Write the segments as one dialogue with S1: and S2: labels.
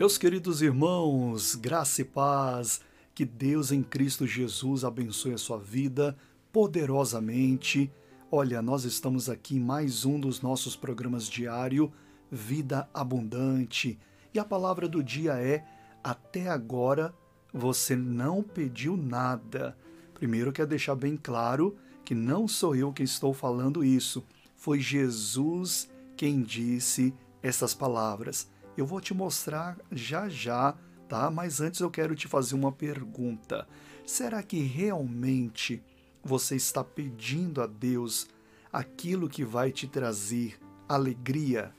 S1: Meus queridos irmãos, graça e paz, que Deus em Cristo Jesus abençoe a sua vida poderosamente. Olha, nós estamos aqui em mais um dos nossos programas diário, Vida Abundante, e a palavra do dia é: Até agora você não pediu nada. Primeiro, quero deixar bem claro que não sou eu que estou falando isso, foi Jesus quem disse essas palavras. Eu vou te mostrar já já, tá? Mas antes eu quero te fazer uma pergunta. Será que realmente você está pedindo a Deus aquilo que vai te trazer alegria,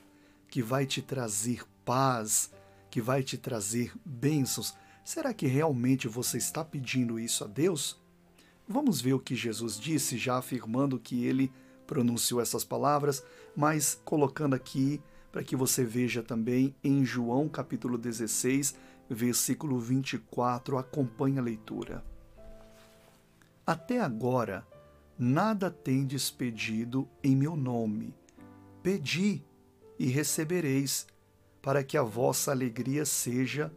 S1: que vai te trazer paz, que vai te trazer bênçãos? Será que realmente você está pedindo isso a Deus? Vamos ver o que Jesus disse, já afirmando que ele pronunciou essas palavras, mas colocando aqui para que você veja também em João capítulo 16, versículo 24, acompanhe a leitura. Até agora, nada tendes pedido em meu nome. Pedi e recebereis, para que a vossa alegria seja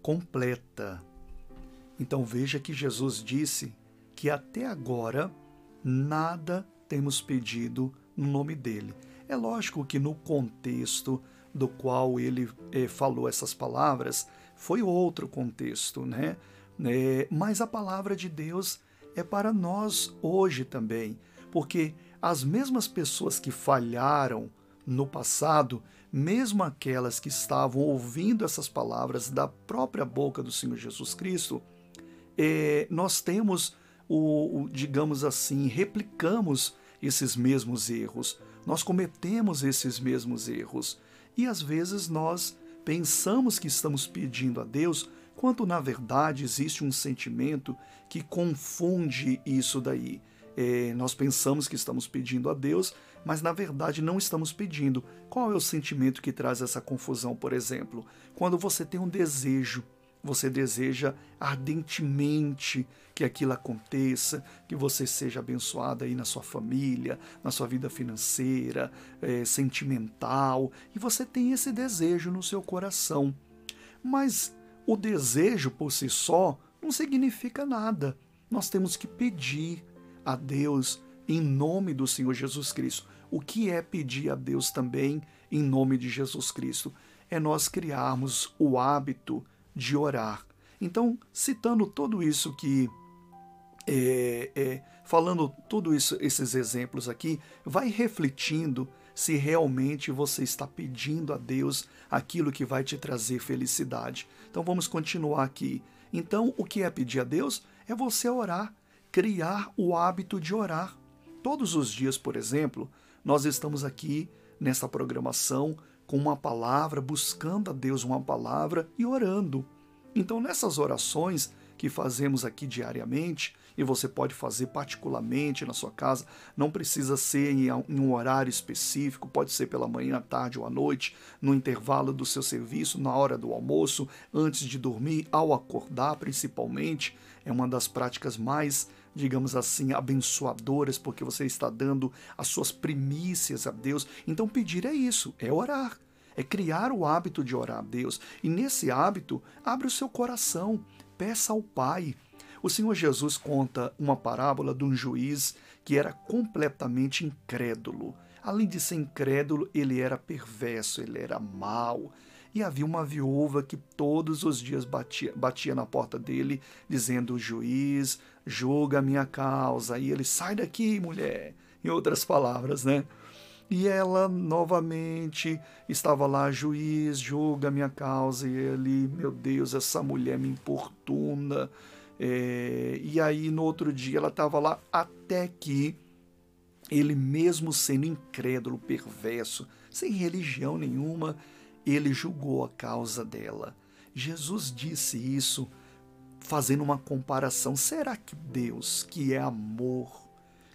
S1: completa. Então veja que Jesus disse que até agora nada temos pedido no nome dele. É lógico que no contexto do qual ele eh, falou essas palavras foi outro contexto, né? É, mas a palavra de Deus é para nós hoje também, porque as mesmas pessoas que falharam no passado, mesmo aquelas que estavam ouvindo essas palavras da própria boca do Senhor Jesus Cristo, é, nós temos o, o, digamos assim, replicamos esses mesmos erros. Nós cometemos esses mesmos erros e às vezes nós pensamos que estamos pedindo a Deus, quando na verdade existe um sentimento que confunde isso daí. É, nós pensamos que estamos pedindo a Deus, mas na verdade não estamos pedindo. Qual é o sentimento que traz essa confusão, por exemplo? Quando você tem um desejo você deseja ardentemente que aquilo aconteça, que você seja abençoado aí na sua família, na sua vida financeira, é, sentimental, e você tem esse desejo no seu coração. Mas o desejo por si só não significa nada. Nós temos que pedir a Deus em nome do Senhor Jesus Cristo. O que é pedir a Deus também em nome de Jesus Cristo? É nós criarmos o hábito de orar. Então, citando tudo isso que. É, é, falando tudo isso, esses exemplos aqui, vai refletindo se realmente você está pedindo a Deus aquilo que vai te trazer felicidade. Então vamos continuar aqui. Então, o que é pedir a Deus? É você orar, criar o hábito de orar. Todos os dias, por exemplo, nós estamos aqui nessa programação com uma palavra, buscando a Deus uma palavra e orando. Então, nessas orações que fazemos aqui diariamente, e você pode fazer particularmente na sua casa, não precisa ser em um horário específico, pode ser pela manhã, à tarde ou à noite, no intervalo do seu serviço, na hora do almoço, antes de dormir, ao acordar, principalmente. É uma das práticas mais digamos assim, abençoadoras, porque você está dando as suas primícias a Deus. Então, pedir é isso, é orar é criar o hábito de orar a Deus. E nesse hábito, abre o seu coração, peça ao Pai. O Senhor Jesus conta uma parábola de um juiz que era completamente incrédulo. Além de ser incrédulo, ele era perverso, ele era mau. E havia uma viúva que todos os dias batia, batia na porta dele, dizendo: Juiz, julga a minha causa. E ele: Sai daqui, mulher. Em outras palavras, né? E ela novamente estava lá, juiz, julga minha causa. E ele, meu Deus, essa mulher me importuna. É, e aí no outro dia ela estava lá até que ele, mesmo sendo incrédulo, perverso, sem religião nenhuma, ele julgou a causa dela. Jesus disse isso fazendo uma comparação. Será que Deus, que é amor,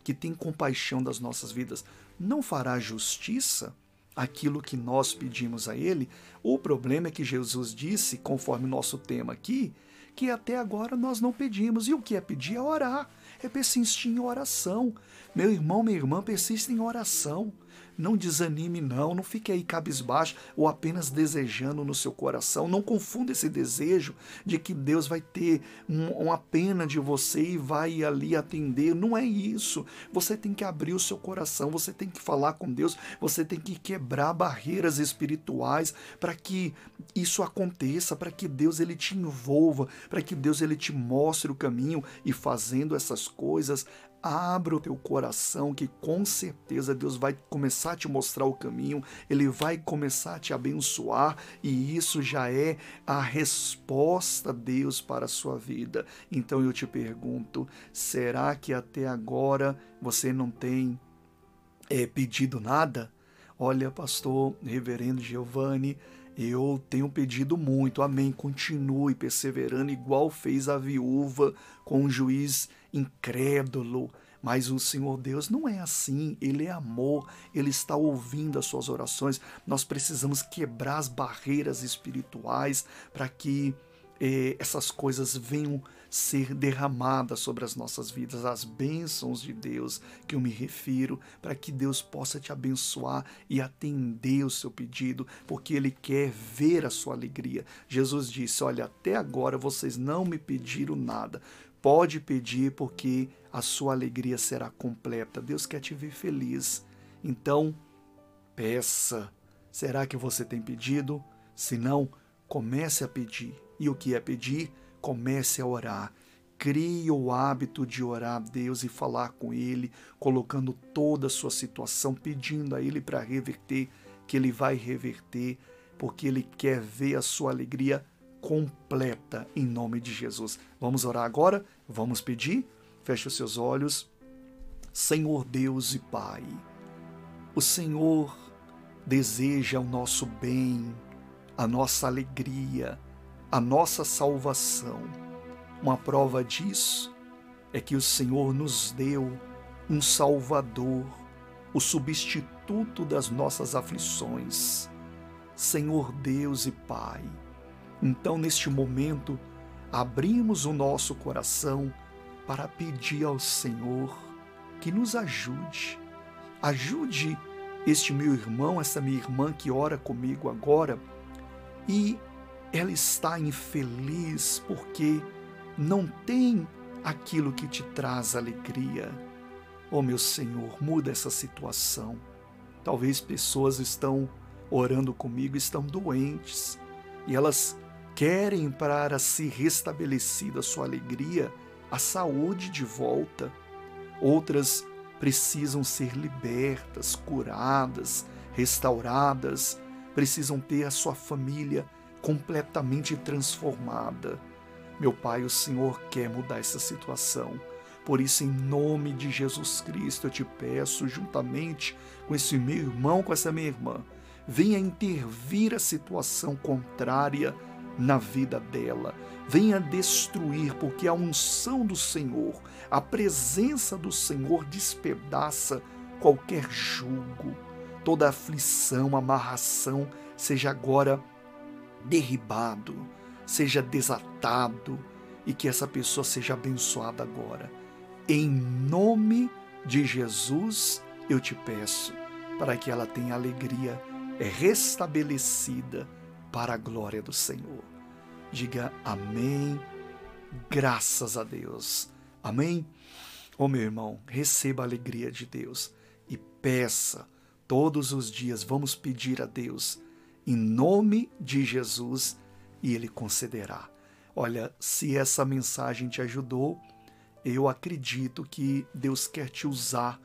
S1: que tem compaixão das nossas vidas, não fará justiça aquilo que nós pedimos a Ele? O problema é que Jesus disse, conforme o nosso tema aqui, que até agora nós não pedimos. E o que é pedir é orar, é persistir em oração. Meu irmão, minha irmã, persista em oração. Não desanime, não. Não fique aí cabisbaixo ou apenas desejando no seu coração. Não confunda esse desejo de que Deus vai ter um, uma pena de você e vai ali atender. Não é isso. Você tem que abrir o seu coração, você tem que falar com Deus, você tem que quebrar barreiras espirituais para que isso aconteça, para que Deus ele te envolva, para que Deus ele te mostre o caminho e fazendo essas coisas, Abra o teu coração, que com certeza Deus vai começar a te mostrar o caminho, Ele vai começar a te abençoar, e isso já é a resposta, Deus, para a sua vida. Então eu te pergunto: será que até agora você não tem é, pedido nada? Olha, pastor, reverendo Giovanni, eu tenho pedido muito, amém. Continue perseverando, igual fez a viúva com um juiz incrédulo. Mas o Senhor Deus não é assim, Ele é amor, Ele está ouvindo as suas orações. Nós precisamos quebrar as barreiras espirituais para que eh, essas coisas venham ser derramadas sobre as nossas vidas, as bênçãos de Deus que eu me refiro, para que Deus possa te abençoar e atender o seu pedido, porque Ele quer ver a sua alegria. Jesus disse: Olha, até agora vocês não me pediram nada. Pode pedir, porque a sua alegria será completa. Deus quer te ver feliz. Então, peça. Será que você tem pedido? Se não, comece a pedir. E o que é pedir? Comece a orar. Crie o hábito de orar a Deus e falar com Ele, colocando toda a sua situação, pedindo a Ele para reverter, que Ele vai reverter, porque Ele quer ver a sua alegria completa em nome de Jesus. Vamos orar agora? Vamos pedir? Feche os seus olhos. Senhor Deus e Pai, o Senhor deseja o nosso bem, a nossa alegria, a nossa salvação. Uma prova disso é que o Senhor nos deu um Salvador, o substituto das nossas aflições. Senhor Deus e Pai, então neste momento abrimos o nosso coração para pedir ao Senhor que nos ajude. Ajude este meu irmão, essa minha irmã que ora comigo agora e ela está infeliz porque não tem aquilo que te traz alegria. Oh, meu Senhor, muda essa situação. Talvez pessoas estão orando comigo, estão doentes e elas querem para se restabelecida sua alegria, a saúde de volta. Outras precisam ser libertas, curadas, restauradas, precisam ter a sua família completamente transformada. Meu Pai, o Senhor quer mudar essa situação. Por isso, em nome de Jesus Cristo, eu te peço, juntamente com esse meu irmão, com essa minha irmã, venha intervir a situação contrária na vida dela. Venha destruir, porque a unção do Senhor, a presença do Senhor despedaça qualquer jugo, toda aflição, amarração, seja agora derribado, seja desatado e que essa pessoa seja abençoada agora. Em nome de Jesus, eu te peço para que ela tenha alegria restabelecida para a glória do Senhor. Diga amém, graças a Deus. Amém? Ô oh, meu irmão, receba a alegria de Deus e peça todos os dias, vamos pedir a Deus em nome de Jesus e Ele concederá. Olha, se essa mensagem te ajudou, eu acredito que Deus quer te usar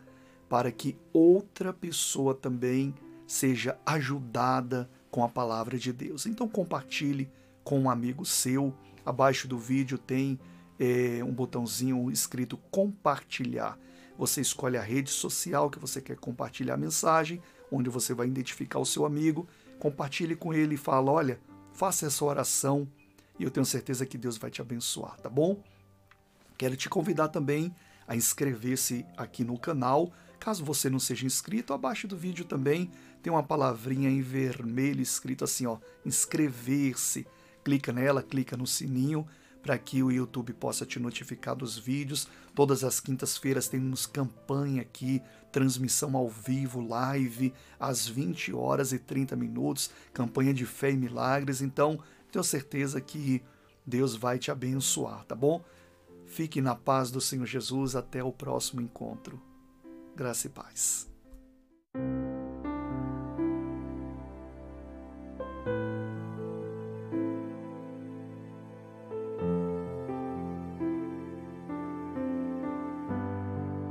S1: para que outra pessoa também seja ajudada com a palavra de Deus. Então compartilhe com um amigo seu. Abaixo do vídeo tem é, um botãozinho escrito compartilhar. Você escolhe a rede social que você quer compartilhar a mensagem, onde você vai identificar o seu amigo compartilhe com ele e fala: olha, faça essa oração e eu tenho certeza que Deus vai te abençoar, tá bom? Quero te convidar também a inscrever-se aqui no canal. Caso você não seja inscrito, abaixo do vídeo também tem uma palavrinha em vermelho escrito assim, ó, inscrever-se. Clica nela, clica no sininho para que o YouTube possa te notificar dos vídeos. Todas as quintas-feiras temos campanha aqui, transmissão ao vivo, live, às 20 horas e 30 minutos, campanha de fé e milagres. Então, tenho certeza que Deus vai te abençoar, tá bom? Fique na paz do Senhor Jesus até o próximo encontro. Graça e paz.